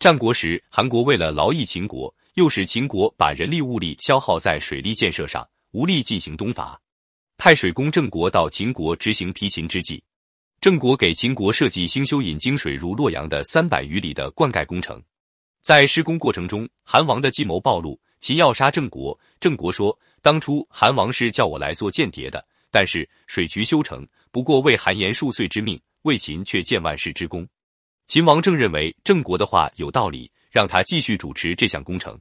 战国时，韩国为了劳役秦国，又使秦国把人力物力消耗在水利建设上，无力进行东伐，派水工郑国到秦国执行疲秦之计。郑国给秦国设计兴修引泾水入洛阳的三百余里的灌溉工程，在施工过程中，韩王的计谋暴露，秦要杀郑国。郑国说：“当初韩王是叫我来做间谍的，但是水渠修成，不过为韩延数岁之命，为秦却建万世之功。”秦王正认为郑国的话有道理，让他继续主持这项工程。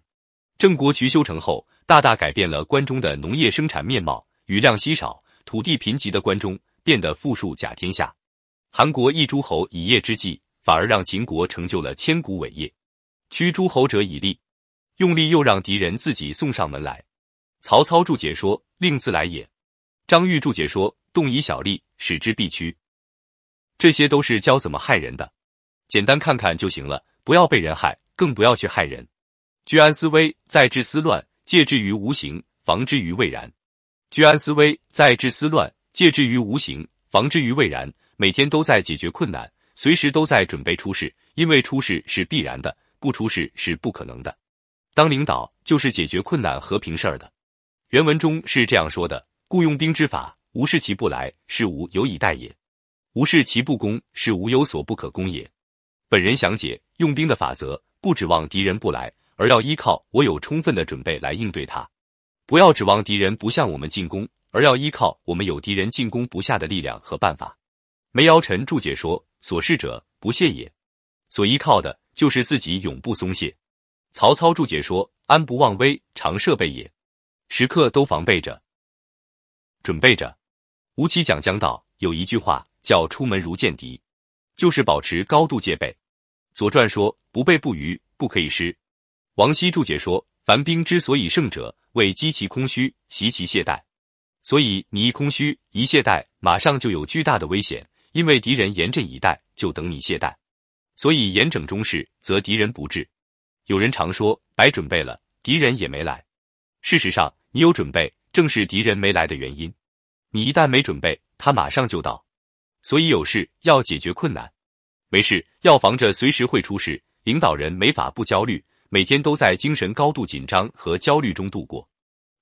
郑国渠修成后，大大改变了关中的农业生产面貌，雨量稀少、土地贫瘠的关中变得富庶甲天下。韩国一诸侯以业之计，反而让秦国成就了千古伟业。驱诸侯者以利，用力又让敌人自己送上门来。曹操注解说：“令自来也。”张玉注解说：“动以小利，使之必屈。”这些都是教怎么害人的。简单看看就行了，不要被人害，更不要去害人。居安思危，在治思乱，戒之于无形，防之于未然。居安思危，在治思乱，戒之于无形，防之于未然。每天都在解决困难，随时都在准备出事，因为出事是必然的，不出事是不可能的。当领导就是解决困难和平事儿的。原文中是这样说的：故用兵之法，无事其不来，是无有以待也；无事其不攻，是无有所不可攻也。本人详解用兵的法则，不指望敌人不来，而要依靠我有充分的准备来应对他。不要指望敌人不向我们进攻，而要依靠我们有敌人进攻不下的力量和办法。梅尧臣注解说：“所事者不懈也，所依靠的就是自己永不松懈。”曹操注解说：“安不忘危，常设备也，时刻都防备着，准备着。”吴起讲将道有一句话叫“出门如见敌”，就是保持高度戒备。左传说：“不备不虞，不可以失。”王羲注解说：“凡兵之所以胜者，为击其空虚，袭其懈怠。所以你一空虚，一懈怠，马上就有巨大的危险，因为敌人严阵以待，就等你懈怠。所以严整中士，则敌人不至。有人常说，白准备了，敌人也没来。事实上，你有准备，正是敌人没来的原因。你一旦没准备，他马上就到。所以有事要解决困难。”没事，要防着随时会出事。领导人没法不焦虑，每天都在精神高度紧张和焦虑中度过。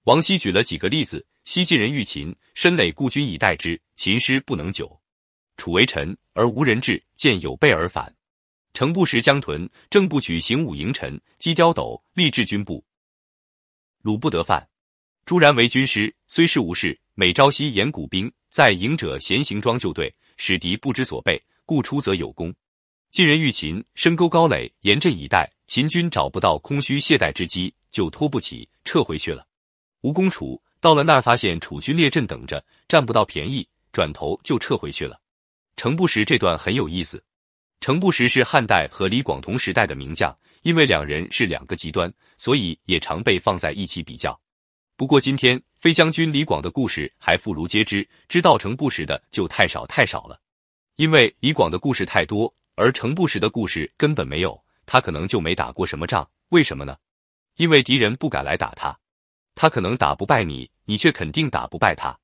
王羲举了几个例子：西晋人遇秦，申垒故军以待之，秦师不能久；楚为臣而无人治，见有备而返；程不食江屯，正不举行五营臣，击雕斗，立志军部，鲁不得犯。朱然为军师，虽是无事，每朝夕演鼓兵，在营者闲行装就队，使敌不知所备。故出则有功。晋人遇秦，深沟高垒，严阵以待。秦军找不到空虚懈怠之机，就拖不起，撤回去了。吴攻楚，到了那儿发现楚军列阵等着，占不到便宜，转头就撤回去了。程不识这段很有意思。程不识是汉代和李广同时代的名将，因为两人是两个极端，所以也常被放在一起比较。不过今天飞将军李广的故事还妇孺皆知，知道程不识的就太少太少了。因为李广的故事太多，而程不识的故事根本没有，他可能就没打过什么仗。为什么呢？因为敌人不敢来打他，他可能打不败你，你却肯定打不败他。